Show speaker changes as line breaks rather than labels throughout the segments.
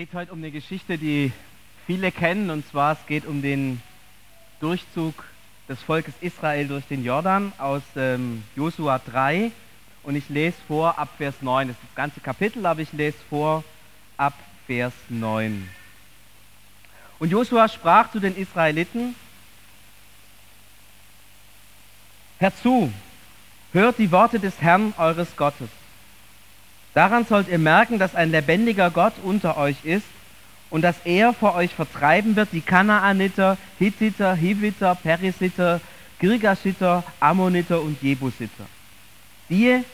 geht heute um eine Geschichte, die viele kennen, und zwar es geht um den Durchzug des Volkes Israel durch den Jordan aus ähm, Josua 3. Und ich lese vor ab Vers 9. Das ist das ganze Kapitel, aber ich lese vor ab Vers 9. Und Josua sprach zu den Israeliten, Hört zu, hört die Worte des Herrn eures Gottes. Daran sollt ihr merken, dass ein lebendiger Gott unter euch ist und dass er vor euch vertreiben wird die Kanaaniter, Hittiter, Hiviter, Perisiter, Girgashiter, Ammoniter und Jebusiter. Die,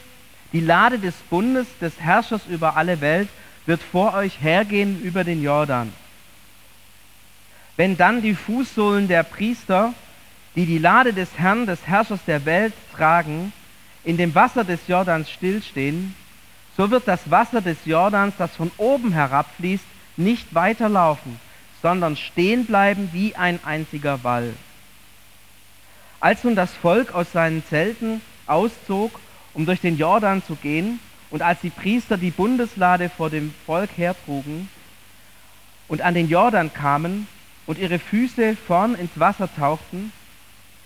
die Lade des Bundes des Herrschers über alle Welt wird vor euch hergehen über den Jordan. Wenn dann die Fußsohlen der Priester, die die Lade des Herrn, des Herrschers der Welt tragen, in dem Wasser des Jordans stillstehen, so wird das Wasser des Jordans, das von oben herabfließt, nicht weiterlaufen, sondern stehen bleiben wie ein einziger Wall. Als nun das Volk aus seinen Zelten auszog, um durch den Jordan zu gehen, und als die Priester die Bundeslade vor dem Volk hertrugen und an den Jordan kamen und ihre Füße vorn ins Wasser tauchten,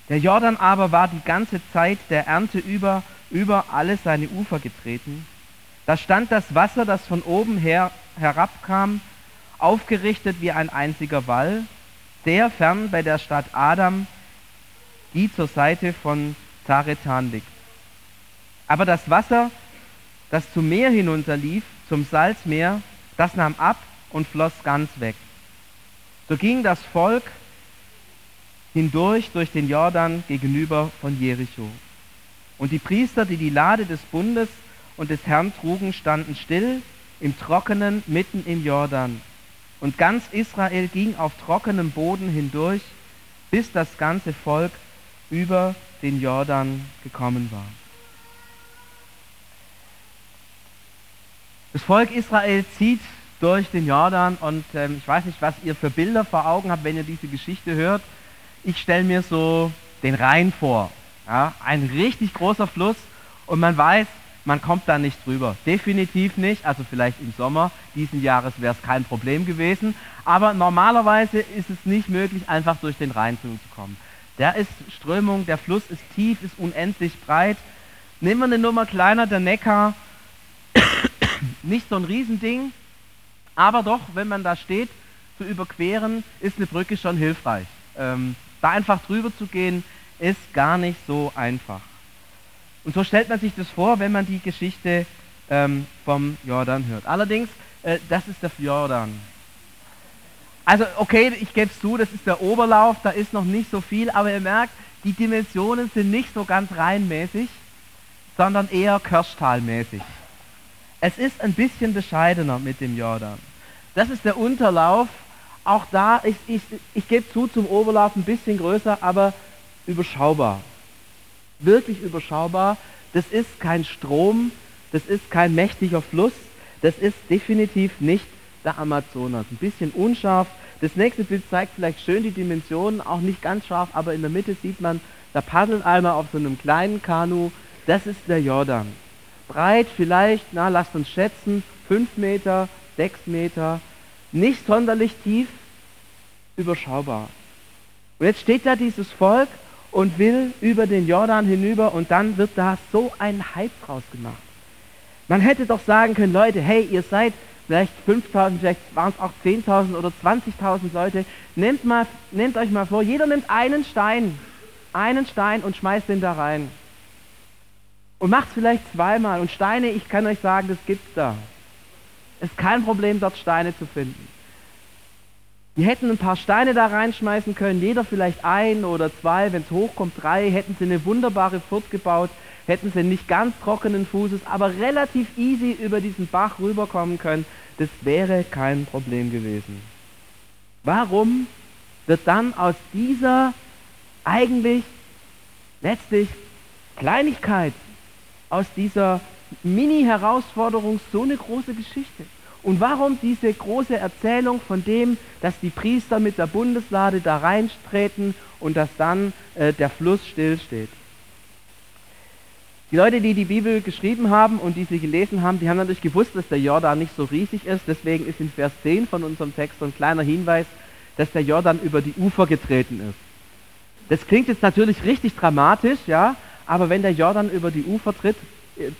der Jordan aber war die ganze Zeit der Ernte über, über alle seine Ufer getreten, da stand das Wasser, das von oben her herabkam, aufgerichtet wie ein einziger Wall, sehr fern bei der Stadt Adam, die zur Seite von Zaretan liegt. Aber das Wasser, das zum Meer hinunterlief, zum Salzmeer, das nahm ab und floss ganz weg. So ging das Volk hindurch durch den Jordan gegenüber von Jericho. Und die Priester, die die Lade des Bundes und des Herrn trugen, standen still im Trockenen mitten im Jordan. Und ganz Israel ging auf trockenem Boden hindurch, bis das ganze Volk über den Jordan gekommen war. Das Volk Israel zieht durch den Jordan und ähm, ich weiß nicht, was ihr für Bilder vor Augen habt, wenn ihr diese Geschichte hört. Ich stelle mir so den Rhein vor. Ja, ein richtig großer Fluss und man weiß, man kommt da nicht drüber. Definitiv nicht. Also vielleicht im Sommer diesen Jahres wäre es kein Problem gewesen. Aber normalerweise ist es nicht möglich, einfach durch den Rhein zu kommen. Der ist Strömung, der Fluss ist tief, ist unendlich breit. Nehmen wir eine Nummer kleiner, der Neckar. nicht so ein Riesending. Aber doch, wenn man da steht, zu überqueren, ist eine Brücke schon hilfreich. Ähm, da einfach drüber zu gehen, ist gar nicht so einfach. Und so stellt man sich das vor, wenn man die Geschichte ähm, vom Jordan hört. Allerdings, äh, das ist der Jordan. Also okay, ich gebe es zu, das ist der Oberlauf, da ist noch nicht so viel, aber ihr merkt, die Dimensionen sind nicht so ganz reinmäßig, sondern eher Kirschtalmäßig. Es ist ein bisschen bescheidener mit dem Jordan. Das ist der Unterlauf. Auch da, ich, ich, ich gebe zu, zum Oberlauf ein bisschen größer, aber überschaubar wirklich überschaubar. Das ist kein Strom, das ist kein mächtiger Fluss, das ist definitiv nicht der Amazonas. Ein bisschen unscharf. Das nächste Bild zeigt vielleicht schön die Dimensionen, auch nicht ganz scharf, aber in der Mitte sieht man, da paddelt einer auf so einem kleinen Kanu. Das ist der Jordan. Breit vielleicht, na, lasst uns schätzen, 5 Meter, 6 Meter. Nicht sonderlich tief, überschaubar. Und jetzt steht da dieses Volk und will über den Jordan hinüber und dann wird da so ein Hype draus gemacht. Man hätte doch sagen können, Leute, hey, ihr seid vielleicht 5000, vielleicht waren es auch 10.000 oder 20.000 Leute. Nehmt, mal, nehmt euch mal vor, jeder nimmt einen Stein, einen Stein und schmeißt den da rein. Und macht es vielleicht zweimal. Und Steine, ich kann euch sagen, das gibt's da. Es ist kein Problem, dort Steine zu finden. Die hätten ein paar Steine da reinschmeißen können, jeder vielleicht ein oder zwei, wenn es hochkommt, drei, hätten sie eine wunderbare Furt gebaut, hätten sie nicht ganz trockenen Fußes, aber relativ easy über diesen Bach rüberkommen können. Das wäre kein Problem gewesen. Warum wird dann aus dieser eigentlich letztlich Kleinigkeit, aus dieser Mini-Herausforderung so eine große Geschichte? Und warum diese große Erzählung von dem, dass die Priester mit der Bundeslade da reintreten und dass dann äh, der Fluss stillsteht? Die Leute, die die Bibel geschrieben haben und die sie gelesen haben, die haben natürlich gewusst, dass der Jordan nicht so riesig ist. Deswegen ist in Vers 10 von unserem Text so ein kleiner Hinweis, dass der Jordan über die Ufer getreten ist. Das klingt jetzt natürlich richtig dramatisch, ja, aber wenn der Jordan über die Ufer tritt, äh,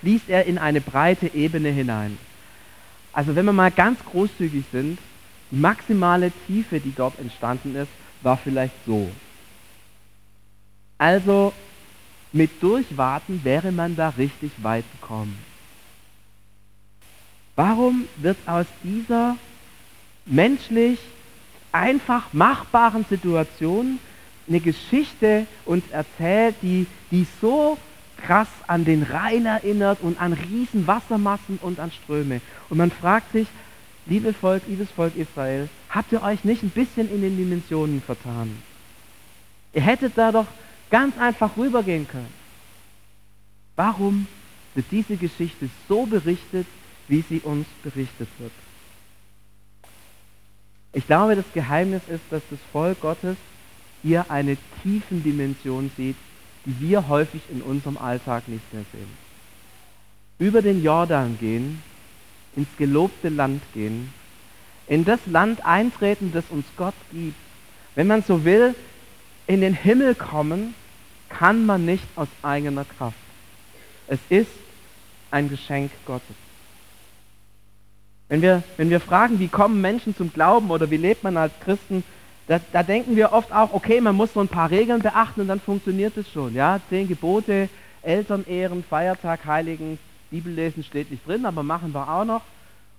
fließt er in eine breite Ebene hinein. Also wenn wir mal ganz großzügig sind, die maximale Tiefe, die dort entstanden ist, war vielleicht so. Also mit Durchwarten wäre man da richtig weit gekommen. Warum wird aus dieser menschlich einfach machbaren Situation eine Geschichte uns erzählt, die, die so krass an den Rhein erinnert und an riesen Wassermassen und an Ströme. Und man fragt sich, liebe Volk, liebes Volk Israel, habt ihr euch nicht ein bisschen in den Dimensionen vertan? Ihr hättet da doch ganz einfach rübergehen können. Warum wird diese Geschichte so berichtet, wie sie uns berichtet wird? Ich glaube, das Geheimnis ist, dass das Volk Gottes hier eine tiefen Dimension sieht, die wir häufig in unserem Alltag nicht mehr sehen. Über den Jordan gehen, ins gelobte Land gehen, in das Land eintreten, das uns Gott gibt. Wenn man so will, in den Himmel kommen, kann man nicht aus eigener Kraft. Es ist ein Geschenk Gottes. Wenn wir, wenn wir fragen, wie kommen Menschen zum Glauben oder wie lebt man als Christen, da, da, denken wir oft auch, okay, man muss so ein paar Regeln beachten und dann funktioniert es schon. Ja? Zehn Gebote, Eltern ehren, Feiertag, Heiligen, Bibellesen steht nicht drin, aber machen wir auch noch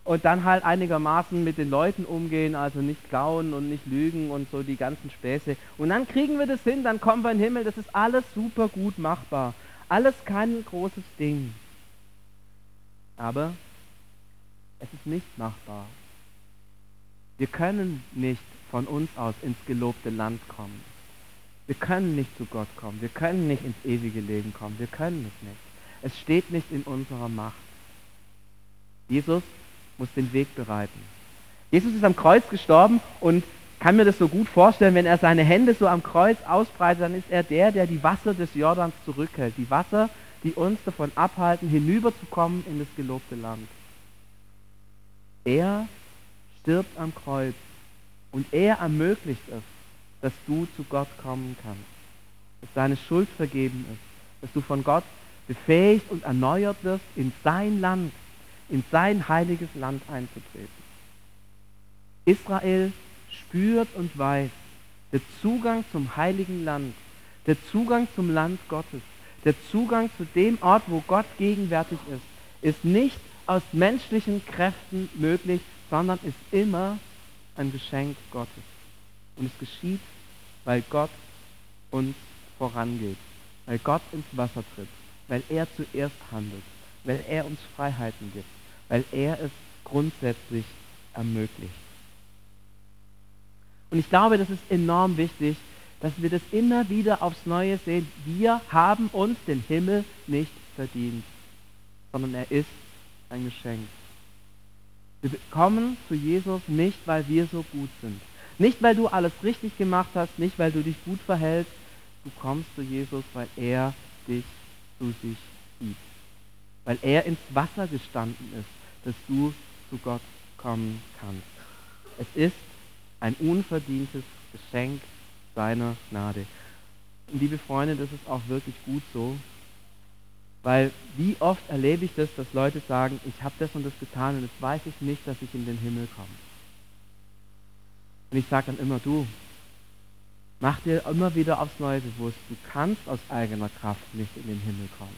und dann halt einigermaßen mit den Leuten umgehen, also nicht klauen und nicht lügen und so die ganzen Späße. Und dann kriegen wir das hin, dann kommen wir in den Himmel, das ist alles super gut machbar. Alles kein großes Ding. Aber es ist nicht machbar. Wir können nicht von uns aus ins gelobte Land kommen. Wir können nicht zu Gott kommen. Wir können nicht ins ewige Leben kommen. Wir können es nicht. Es steht nicht in unserer Macht. Jesus muss den Weg bereiten. Jesus ist am Kreuz gestorben und kann mir das so gut vorstellen, wenn er seine Hände so am Kreuz ausbreitet, dann ist er der, der die Wasser des Jordans zurückhält. Die Wasser, die uns davon abhalten, hinüberzukommen in das gelobte Land. Er stirbt am Kreuz und er ermöglicht es, dass du zu Gott kommen kannst, dass deine Schuld vergeben ist, dass du von Gott befähigt und erneuert wirst, in sein Land in sein heiliges Land einzutreten. Israel spürt und weiß, der Zugang zum heiligen Land, der Zugang zum Land Gottes, der Zugang zu dem Ort, wo Gott gegenwärtig ist, ist nicht aus menschlichen Kräften möglich, sondern ist immer ein Geschenk Gottes. Und es geschieht, weil Gott uns vorangeht, weil Gott ins Wasser tritt, weil er zuerst handelt, weil er uns Freiheiten gibt weil er es grundsätzlich ermöglicht. Und ich glaube, das ist enorm wichtig, dass wir das immer wieder aufs Neue sehen. Wir haben uns den Himmel nicht verdient, sondern er ist ein Geschenk. Wir kommen zu Jesus nicht, weil wir so gut sind. Nicht, weil du alles richtig gemacht hast, nicht, weil du dich gut verhältst. Du kommst zu Jesus, weil er dich zu sich zieht. Weil er ins Wasser gestanden ist dass du zu Gott kommen kannst. Es ist ein unverdientes Geschenk seiner Gnade. Und liebe Freunde, das ist auch wirklich gut so, weil wie oft erlebe ich das, dass Leute sagen, ich habe das und das getan und jetzt weiß ich nicht, dass ich in den Himmel komme. Und ich sage dann immer, du, mach dir immer wieder aufs Neue bewusst, du kannst aus eigener Kraft nicht in den Himmel kommen.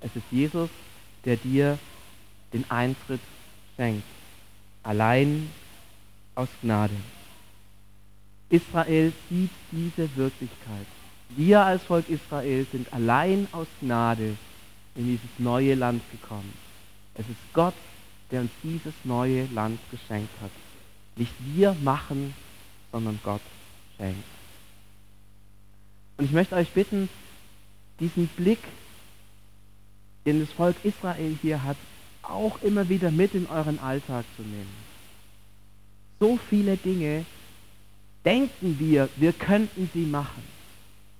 Es ist Jesus, der dir den Eintritt schenkt. Allein aus Gnade. Israel sieht diese Wirklichkeit. Wir als Volk Israel sind allein aus Gnade in dieses neue Land gekommen. Es ist Gott, der uns dieses neue Land geschenkt hat. Nicht wir machen, sondern Gott schenkt. Und ich möchte euch bitten, diesen Blick, den das Volk Israel hier hat, auch immer wieder mit in euren Alltag zu nehmen. So viele Dinge denken wir, wir könnten sie machen.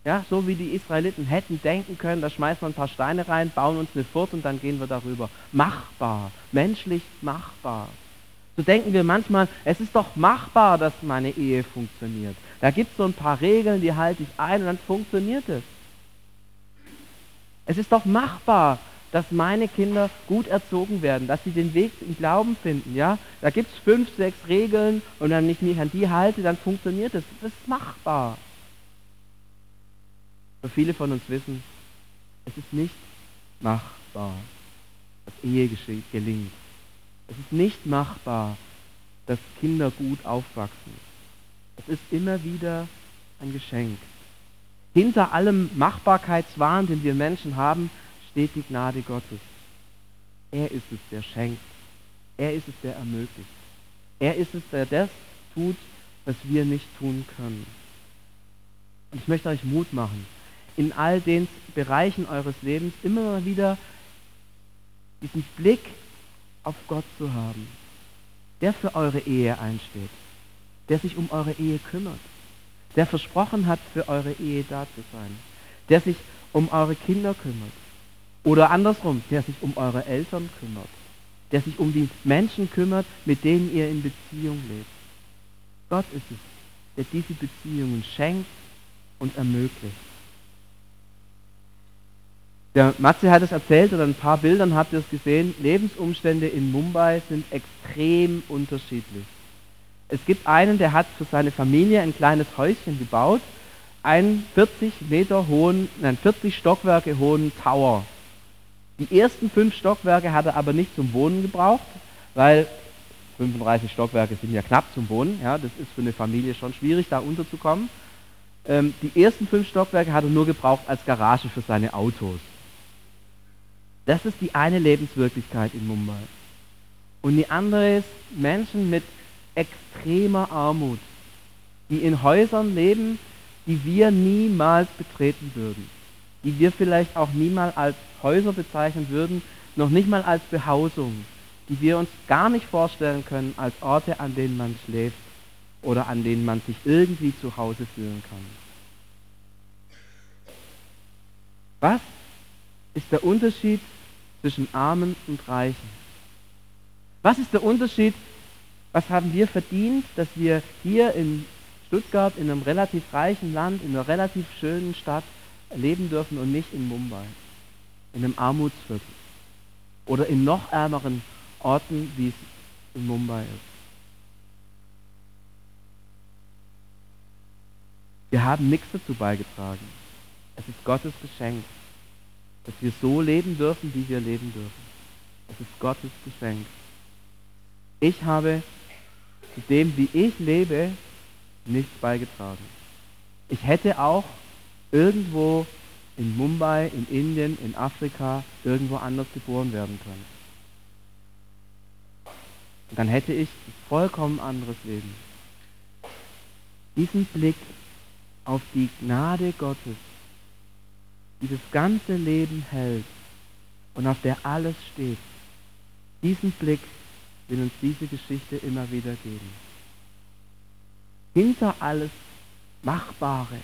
Ja, so wie die Israeliten hätten denken können, da schmeißen wir ein paar Steine rein, bauen uns eine Furt und dann gehen wir darüber. Machbar, menschlich machbar. So denken wir manchmal, es ist doch machbar, dass meine Ehe funktioniert. Da gibt es so ein paar Regeln, die halte ich ein und dann funktioniert es. Es ist doch machbar, dass meine Kinder gut erzogen werden, dass sie den Weg im Glauben finden. Ja? Da gibt es fünf, sechs Regeln und wenn ich mich an die halte, dann funktioniert es. Das ist machbar. Aber viele von uns wissen, es ist nicht machbar, dass Ehe gelingt. Es ist nicht machbar, dass Kinder gut aufwachsen. Es ist immer wieder ein Geschenk. Hinter allem Machbarkeitswahn, den wir Menschen haben, steht die Gnade Gottes. Er ist es, der schenkt. Er ist es, der ermöglicht. Er ist es, der das tut, was wir nicht tun können. Und ich möchte euch Mut machen, in all den Bereichen eures Lebens immer wieder diesen Blick auf Gott zu haben, der für eure Ehe einsteht, der sich um eure Ehe kümmert, der versprochen hat, für eure Ehe da zu sein, der sich um eure Kinder kümmert oder andersrum, der sich um eure Eltern kümmert, der sich um die Menschen kümmert, mit denen ihr in Beziehung lebt. Gott ist es, der diese Beziehungen schenkt und ermöglicht. Der Matze hat es erzählt oder ein paar Bildern habt ihr es gesehen. Lebensumstände in Mumbai sind extrem unterschiedlich. Es gibt einen, der hat für seine Familie ein kleines Häuschen gebaut, einen 40 Meter hohen, nein 40 Stockwerke hohen Tower. Die ersten fünf Stockwerke hat er aber nicht zum Wohnen gebraucht, weil 35 Stockwerke sind ja knapp zum Wohnen. Ja, das ist für eine Familie schon schwierig, da unterzukommen. Ähm, die ersten fünf Stockwerke hat er nur gebraucht als Garage für seine Autos. Das ist die eine Lebenswirklichkeit in Mumbai. Und die andere ist Menschen mit extremer Armut, die in Häusern leben, die wir niemals betreten würden, die wir vielleicht auch niemals als Häuser bezeichnen würden, noch nicht mal als Behausung, die wir uns gar nicht vorstellen können als Orte, an denen man schläft oder an denen man sich irgendwie zu Hause fühlen kann. Was ist der Unterschied zwischen Armen und Reichen. Was ist der Unterschied? Was haben wir verdient, dass wir hier in Stuttgart, in einem relativ reichen Land, in einer relativ schönen Stadt leben dürfen und nicht in Mumbai, in einem Armutsviertel oder in noch ärmeren Orten, wie es in Mumbai ist. Wir haben nichts dazu beigetragen. Es ist Gottes Geschenk dass wir so leben dürfen, wie wir leben dürfen. Es ist Gottes Geschenk. Ich habe zu dem, wie ich lebe, nichts beigetragen. Ich hätte auch irgendwo in Mumbai, in Indien, in Afrika, irgendwo anders geboren werden können. Und dann hätte ich ein vollkommen anderes Leben. Diesen Blick auf die Gnade Gottes die das ganze Leben hält und auf der alles steht. Diesen Blick will uns diese Geschichte immer wieder geben. Hinter alles Machbare,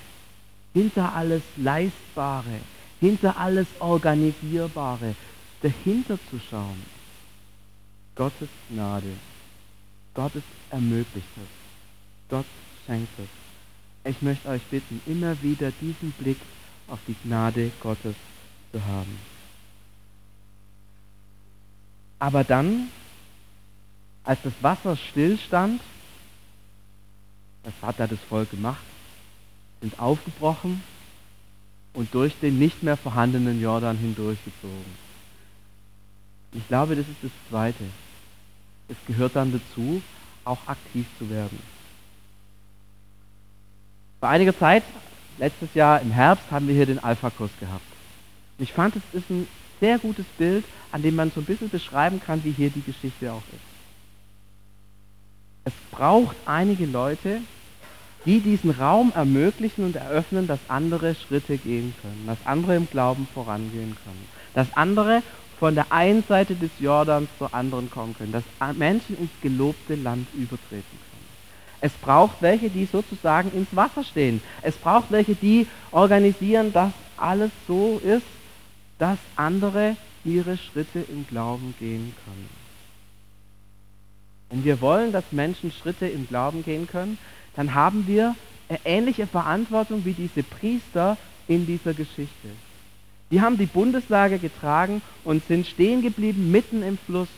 hinter alles Leistbare, hinter alles Organisierbare, dahinter zu schauen. Gottes Gnade. Gottes ermöglicht es. Gott schenkt es. Ich möchte euch bitten, immer wieder diesen Blick auf die Gnade Gottes zu haben. Aber dann, als das Wasser stillstand, was hat da das Volk gemacht? Sind aufgebrochen und durch den nicht mehr vorhandenen Jordan hindurchgezogen. Ich glaube, das ist das Zweite. Es gehört dann dazu, auch aktiv zu werden. Vor einiger Zeit letztes Jahr im Herbst haben wir hier den Alpha-Kurs gehabt. Ich fand, es ist ein sehr gutes Bild, an dem man so ein bisschen beschreiben kann, wie hier die Geschichte auch ist. Es braucht einige Leute, die diesen Raum ermöglichen und eröffnen, dass andere Schritte gehen können, dass andere im Glauben vorangehen können, dass andere von der einen Seite des Jordans zur anderen kommen können, dass Menschen ins gelobte Land übertreten können. Es braucht welche, die sozusagen ins Wasser stehen. Es braucht welche, die organisieren, dass alles so ist, dass andere ihre Schritte im Glauben gehen können. Wenn wir wollen, dass Menschen Schritte im Glauben gehen können, dann haben wir eine ähnliche Verantwortung wie diese Priester in dieser Geschichte. Die haben die Bundeslage getragen und sind stehen geblieben mitten im Fluss.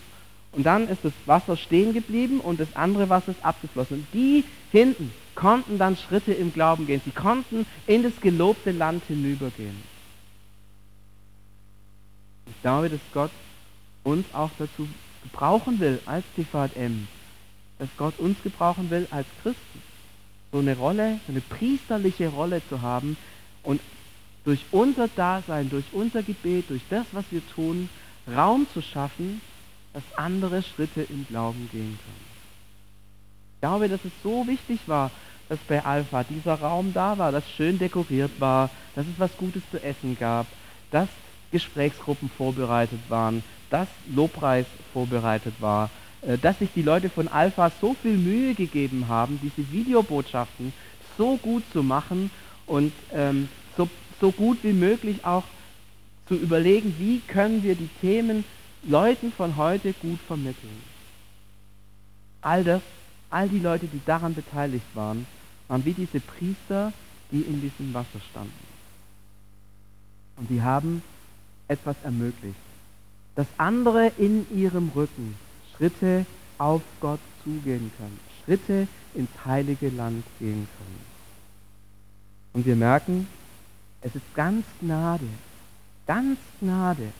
Und dann ist das Wasser stehen geblieben und das andere Wasser ist abgeflossen. Und die hinten konnten dann Schritte im Glauben gehen. Sie konnten in das gelobte Land hinübergehen. Ich glaube, dass Gott uns auch dazu gebrauchen will als TVM, dass Gott uns gebrauchen will als Christen, so eine Rolle, so eine priesterliche Rolle zu haben und durch unser Dasein, durch unser Gebet, durch das, was wir tun, Raum zu schaffen, dass andere Schritte im Glauben gehen können. Ich glaube, dass es so wichtig war, dass bei Alpha dieser Raum da war, dass schön dekoriert war, dass es was Gutes zu essen gab, dass Gesprächsgruppen vorbereitet waren, dass Lobpreis vorbereitet war, äh, dass sich die Leute von Alpha so viel Mühe gegeben haben, diese Videobotschaften so gut zu machen und ähm, so, so gut wie möglich auch zu überlegen, wie können wir die Themen Leuten von heute gut vermitteln. All das, all die Leute, die daran beteiligt waren, waren wie diese Priester, die in diesem Wasser standen. Und die haben etwas ermöglicht, dass andere in ihrem Rücken Schritte auf Gott zugehen können, Schritte ins heilige Land gehen können. Und wir merken, es ist ganz Gnade, ganz Gnade,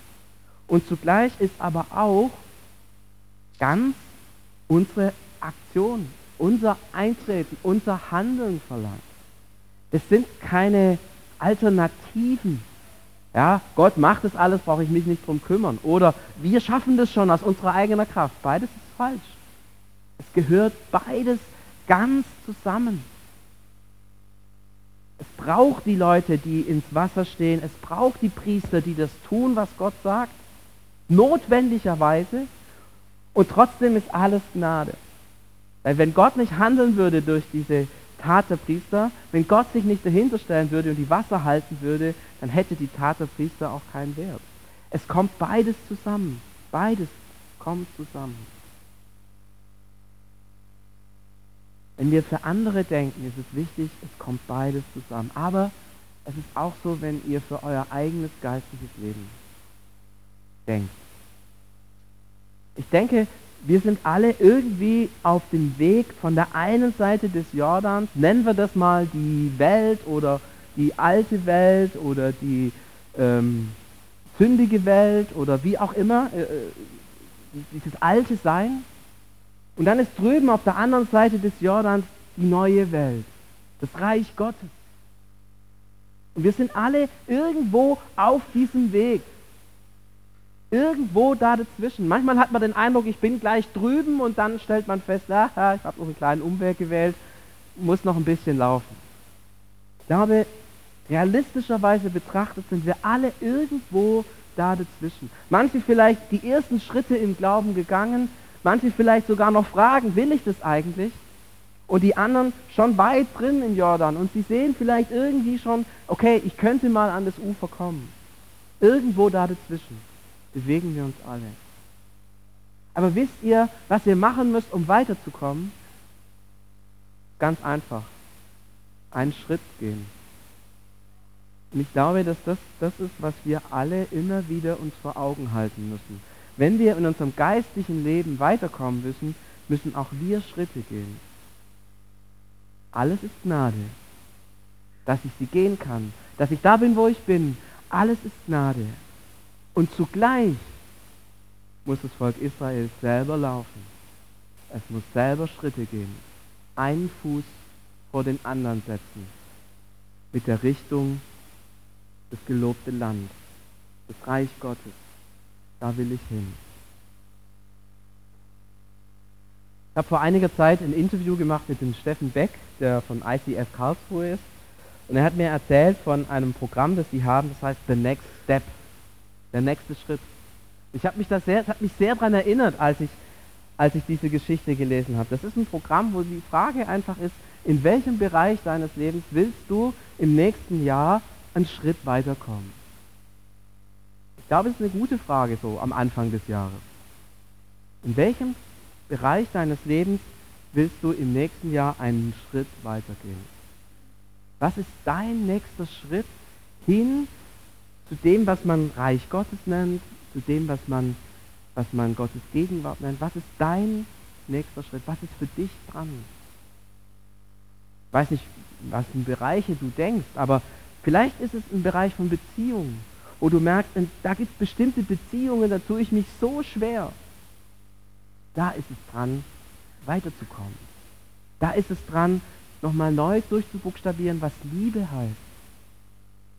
und zugleich ist aber auch ganz unsere Aktion, unser Eintreten, unser Handeln verlangt. Es sind keine Alternativen. Ja, Gott macht das alles, brauche ich mich nicht drum kümmern. Oder wir schaffen das schon aus unserer eigenen Kraft. Beides ist falsch. Es gehört beides ganz zusammen. Es braucht die Leute, die ins Wasser stehen. Es braucht die Priester, die das tun, was Gott sagt notwendigerweise und trotzdem ist alles Gnade. Weil wenn Gott nicht handeln würde durch diese Tat der Priester, wenn Gott sich nicht dahinter stellen würde und die Wasser halten würde, dann hätte die Tat der Priester auch keinen Wert. Es kommt beides zusammen. Beides kommt zusammen. Wenn wir für andere denken, ist es wichtig, es kommt beides zusammen. Aber es ist auch so, wenn ihr für euer eigenes geistliches Leben denkt. Ich denke, wir sind alle irgendwie auf dem Weg von der einen Seite des Jordans, nennen wir das mal die Welt oder die alte Welt oder die ähm, sündige Welt oder wie auch immer, äh, äh dieses alte Sein. Und dann ist drüben auf der anderen Seite des Jordans die neue Welt, das Reich Gottes. Und wir sind alle irgendwo auf diesem Weg irgendwo da dazwischen. Manchmal hat man den Eindruck, ich bin gleich drüben und dann stellt man fest, ah, ich habe noch einen kleinen Umweg gewählt, muss noch ein bisschen laufen. Ich glaube, realistischerweise betrachtet sind wir alle irgendwo da dazwischen. Manche vielleicht die ersten Schritte im Glauben gegangen, manche vielleicht sogar noch fragen, will ich das eigentlich? Und die anderen schon weit drin im Jordan und sie sehen vielleicht irgendwie schon, okay, ich könnte mal an das Ufer kommen. Irgendwo da dazwischen bewegen wir uns alle. Aber wisst ihr, was ihr machen müsst, um weiterzukommen? Ganz einfach. Einen Schritt gehen. Und ich glaube, dass das das ist, was wir alle immer wieder uns vor Augen halten müssen. Wenn wir in unserem geistlichen Leben weiterkommen müssen, müssen auch wir Schritte gehen. Alles ist Gnade. Dass ich sie gehen kann. Dass ich da bin, wo ich bin. Alles ist Gnade. Und zugleich muss das Volk Israel selber laufen. Es muss selber Schritte gehen. Einen Fuß vor den anderen setzen. Mit der Richtung des gelobten Land, das Reich Gottes. Da will ich hin. Ich habe vor einiger Zeit ein Interview gemacht mit dem Steffen Beck, der von ICF Karlsruhe ist. Und er hat mir erzählt von einem Programm, das sie haben, das heißt The Next Step der nächste Schritt. Ich habe mich da sehr, hat mich sehr daran erinnert, als ich als ich diese Geschichte gelesen habe. Das ist ein Programm, wo die Frage einfach ist, in welchem Bereich deines Lebens willst du im nächsten Jahr einen Schritt weiterkommen? Ich glaube, es ist eine gute Frage so am Anfang des Jahres. In welchem Bereich deines Lebens willst du im nächsten Jahr einen Schritt weitergehen? Was ist dein nächster Schritt hin zu dem, was man Reich Gottes nennt, zu dem, was man, was man Gottes Gegenwart nennt? Was ist dein nächster Schritt? Was ist für dich dran? Ich weiß nicht, was in Bereiche du denkst, aber vielleicht ist es ein Bereich von Beziehungen, wo du merkst, da gibt es bestimmte Beziehungen, da tue ich mich so schwer. Da ist es dran, weiterzukommen. Da ist es dran, nochmal neu durchzubuchstabieren, was Liebe heißt.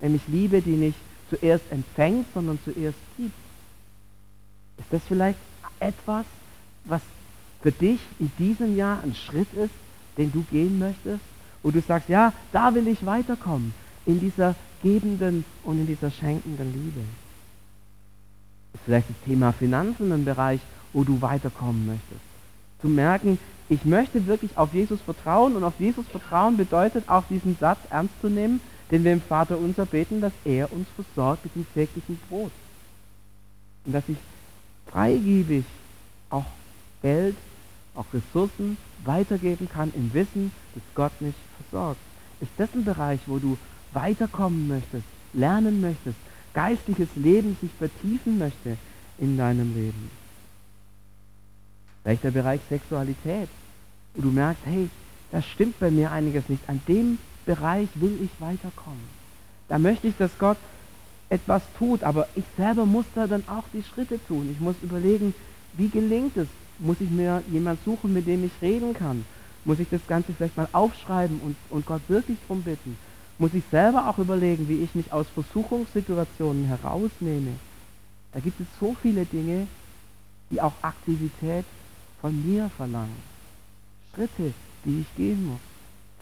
Nämlich Liebe, die nicht zuerst empfängt, sondern zuerst gibt. Ist das vielleicht etwas, was für dich in diesem Jahr ein Schritt ist, den du gehen möchtest? Wo du sagst, ja, da will ich weiterkommen, in dieser gebenden und in dieser schenkenden Liebe. Ist vielleicht das Thema Finanzen ein Bereich, wo du weiterkommen möchtest. Zu merken, ich möchte wirklich auf Jesus vertrauen und auf Jesus vertrauen bedeutet auch diesen Satz ernst zu nehmen, den wir im Vater unser beten, dass er uns versorgt mit dem täglichen Brot. Und dass ich freigebig auch Geld, auch Ressourcen weitergeben kann im Wissen, dass Gott mich versorgt. Ist das ein Bereich, wo du weiterkommen möchtest, lernen möchtest, geistliches Leben sich vertiefen möchte in deinem Leben? Vielleicht der Bereich Sexualität, wo du merkst, hey, das stimmt bei mir einiges nicht. An dem Bereich will ich weiterkommen. Da möchte ich, dass Gott etwas tut, aber ich selber muss da dann auch die Schritte tun. Ich muss überlegen, wie gelingt es? Muss ich mir jemand suchen, mit dem ich reden kann? Muss ich das Ganze vielleicht mal aufschreiben und, und Gott wirklich darum bitten? Muss ich selber auch überlegen, wie ich mich aus Versuchungssituationen herausnehme? Da gibt es so viele Dinge, die auch Aktivität von mir verlangen. Schritte, die ich gehen muss.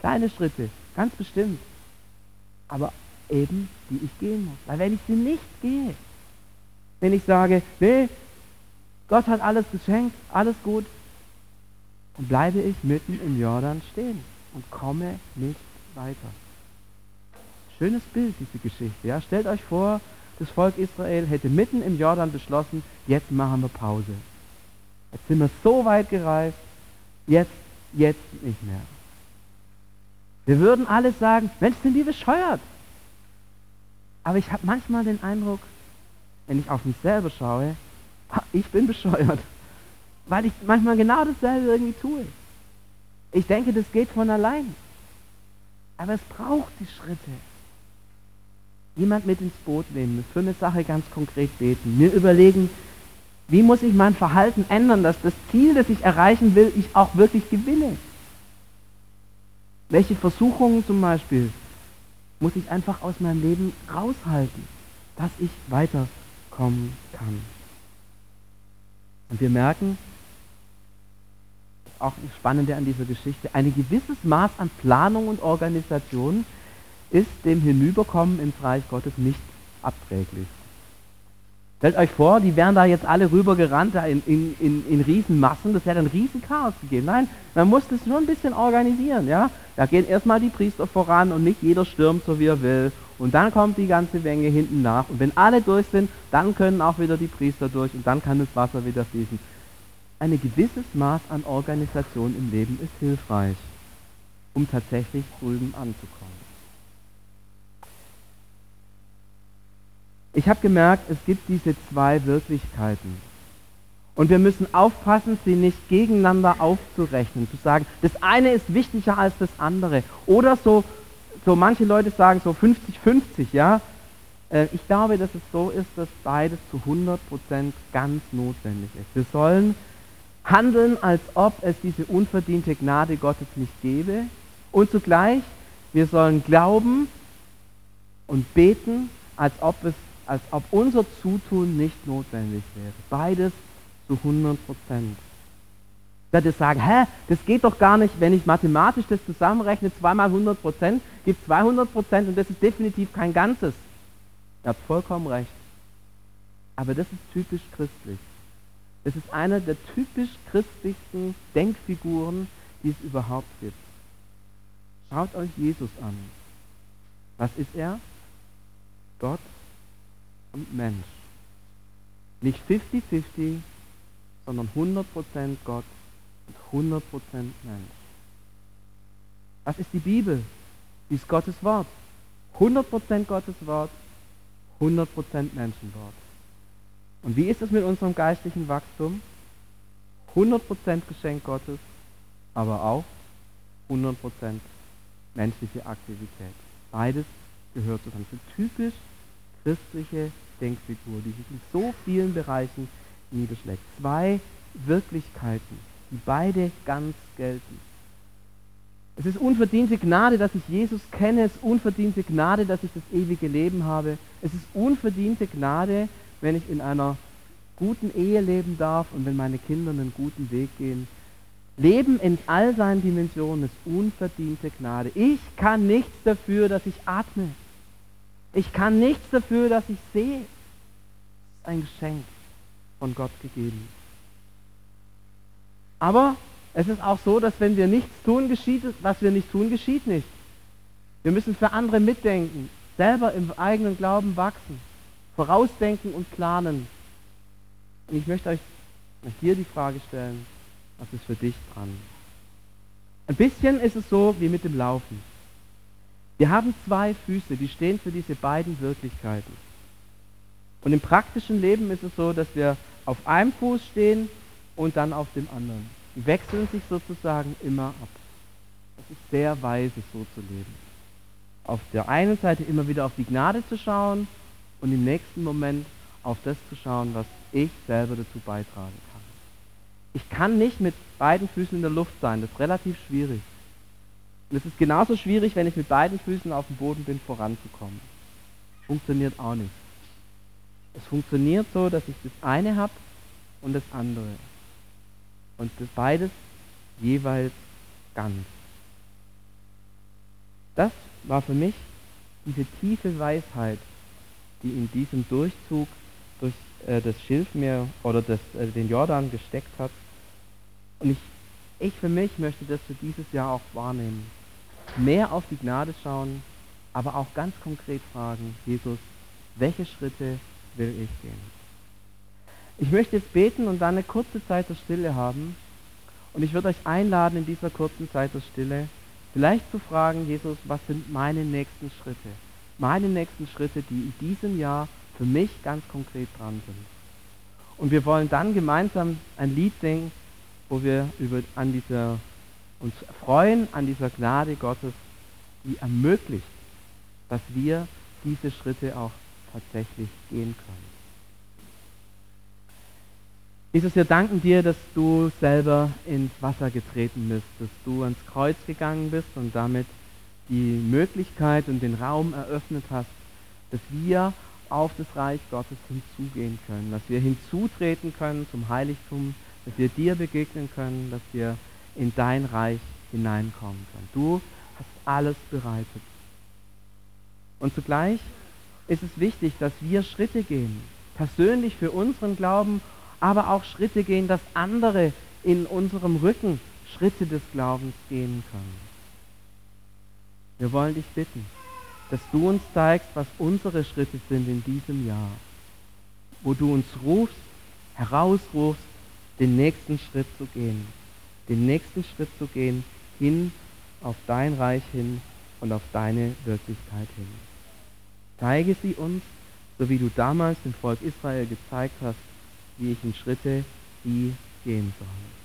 Kleine Schritte, ganz bestimmt. Aber eben, die ich gehen muss. Weil wenn ich sie nicht gehe, wenn ich sage, nee, Gott hat alles geschenkt, alles gut, dann bleibe ich mitten im Jordan stehen und komme nicht weiter. Schönes Bild, diese Geschichte. Ja? Stellt euch vor, das Volk Israel hätte mitten im Jordan beschlossen, jetzt machen wir Pause. Jetzt sind wir so weit gereist, jetzt, jetzt nicht mehr. Wir würden alle sagen, Mensch, sind die bescheuert. Aber ich habe manchmal den Eindruck, wenn ich auf mich selber schaue, ich bin bescheuert. Weil ich manchmal genau dasselbe irgendwie tue. Ich denke, das geht von allein. Aber es braucht die Schritte. Jemand mit ins Boot nehmen, für eine Sache ganz konkret beten, mir überlegen, wie muss ich mein Verhalten ändern, dass das Ziel, das ich erreichen will, ich auch wirklich gewinne? Welche Versuchungen zum Beispiel muss ich einfach aus meinem Leben raushalten, dass ich weiterkommen kann? Und wir merken, auch das Spannende an dieser Geschichte, ein gewisses Maß an Planung und Organisation ist dem Hinüberkommen ins Reich Gottes nicht abträglich. Stellt euch vor, die wären da jetzt alle rübergerannt in, in, in, in Riesenmassen, das hätte ein Riesenchaos gegeben. Nein, man muss das nur ein bisschen organisieren. Ja? Da gehen erstmal die Priester voran und nicht jeder stürmt so wie er will. Und dann kommt die ganze Menge hinten nach. Und wenn alle durch sind, dann können auch wieder die Priester durch und dann kann das Wasser wieder fließen. Ein gewisses Maß an Organisation im Leben ist hilfreich, um tatsächlich drüben anzukommen. ich habe gemerkt, es gibt diese zwei Wirklichkeiten. Und wir müssen aufpassen, sie nicht gegeneinander aufzurechnen, zu sagen, das eine ist wichtiger als das andere. Oder so, so manche Leute sagen so 50-50, ja. Äh, ich glaube, dass es so ist, dass beides zu 100% ganz notwendig ist. Wir sollen handeln, als ob es diese unverdiente Gnade Gottes nicht gäbe. Und zugleich, wir sollen glauben und beten, als ob es als ob unser Zutun nicht notwendig wäre. Beides zu 100 Prozent. Werde sagen, hä, das geht doch gar nicht, wenn ich mathematisch das zusammenrechne, 2 mal 100 Prozent, gibt 200 Prozent und das ist definitiv kein Ganzes. Ihr habt vollkommen recht. Aber das ist typisch christlich. Es ist einer der typisch christlichsten Denkfiguren, die es überhaupt gibt. Schaut euch Jesus an. Was ist er? Gott und Mensch. Nicht 50-50, sondern 100% Gott und 100% Mensch. Was ist die Bibel? Die ist Gottes Wort. 100% Gottes Wort, 100% Menschenwort. Und wie ist es mit unserem geistlichen Wachstum? 100% Geschenk Gottes, aber auch 100% menschliche Aktivität. Beides gehört zusammen. Das ist typisch christliche Denkfigur, die sich in so vielen Bereichen niederschlägt. Zwei Wirklichkeiten, die beide ganz gelten. Es ist unverdiente Gnade, dass ich Jesus kenne. Es ist unverdiente Gnade, dass ich das ewige Leben habe. Es ist unverdiente Gnade, wenn ich in einer guten Ehe leben darf und wenn meine Kinder einen guten Weg gehen. Leben in all seinen Dimensionen ist unverdiente Gnade. Ich kann nichts dafür, dass ich atme. Ich kann nichts dafür, dass ich sehe. Es ist ein Geschenk von Gott gegeben. Aber es ist auch so, dass wenn wir nichts tun, geschieht, was wir nicht tun, geschieht nicht. Wir müssen für andere mitdenken, selber im eigenen Glauben wachsen, vorausdenken und planen. Und ich möchte euch hier die Frage stellen, was ist für dich dran? Ein bisschen ist es so wie mit dem Laufen. Wir haben zwei Füße, die stehen für diese beiden Wirklichkeiten. Und im praktischen Leben ist es so, dass wir auf einem Fuß stehen und dann auf dem anderen. Die wechseln sich sozusagen immer ab. Es ist sehr weise, so zu leben. Auf der einen Seite immer wieder auf die Gnade zu schauen und im nächsten Moment auf das zu schauen, was ich selber dazu beitragen kann. Ich kann nicht mit beiden Füßen in der Luft sein, das ist relativ schwierig. Und es ist genauso schwierig, wenn ich mit beiden Füßen auf dem Boden bin, voranzukommen. Funktioniert auch nicht. Es funktioniert so, dass ich das eine habe und das andere. Und das beides jeweils ganz. Das war für mich diese tiefe Weisheit, die in diesem Durchzug durch äh, das Schilfmeer oder das, äh, den Jordan gesteckt hat. Und ich, ich für mich möchte das für dieses Jahr auch wahrnehmen mehr auf die Gnade schauen, aber auch ganz konkret fragen, Jesus, welche Schritte will ich gehen? Ich möchte jetzt beten und dann eine kurze Zeit der Stille haben. Und ich würde euch einladen, in dieser kurzen Zeit der Stille vielleicht zu fragen, Jesus, was sind meine nächsten Schritte? Meine nächsten Schritte, die in diesem Jahr für mich ganz konkret dran sind. Und wir wollen dann gemeinsam ein Lied singen, wo wir über, an dieser uns freuen an dieser Gnade Gottes, die ermöglicht, dass wir diese Schritte auch tatsächlich gehen können. Jesus, wir danken dir, dass du selber ins Wasser getreten bist, dass du ans Kreuz gegangen bist und damit die Möglichkeit und den Raum eröffnet hast, dass wir auf das Reich Gottes hinzugehen können, dass wir hinzutreten können zum Heiligtum, dass wir dir begegnen können, dass wir in dein Reich hineinkommen können. Du hast alles bereitet. Und zugleich ist es wichtig, dass wir Schritte gehen, persönlich für unseren Glauben, aber auch Schritte gehen, dass andere in unserem Rücken Schritte des Glaubens gehen können. Wir wollen dich bitten, dass du uns zeigst, was unsere Schritte sind in diesem Jahr, wo du uns rufst, herausrufst, den nächsten Schritt zu gehen den nächsten Schritt zu gehen, hin auf dein Reich hin und auf deine Wirklichkeit hin. Zeige sie uns, so wie du damals dem Volk Israel gezeigt hast, wie ich in Schritte die gehen soll.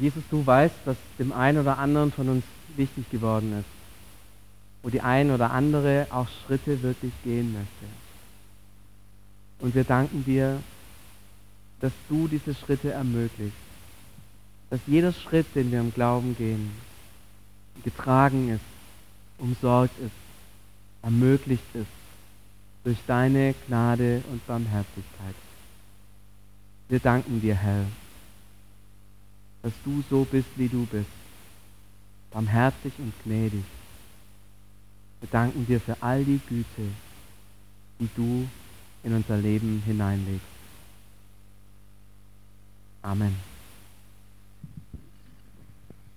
Jesus, du weißt, was dem einen oder anderen von uns wichtig geworden ist, wo die ein oder andere auch Schritte wirklich gehen möchte. Und wir danken dir, dass du diese Schritte ermöglicht. Dass jeder Schritt, den wir im Glauben gehen, getragen ist, umsorgt ist, ermöglicht ist durch deine Gnade und Barmherzigkeit. Wir danken dir, Herr, dass du so bist, wie du bist, barmherzig und gnädig. Wir danken dir für all die Güte, die du in unser Leben hineinlegst. Amen.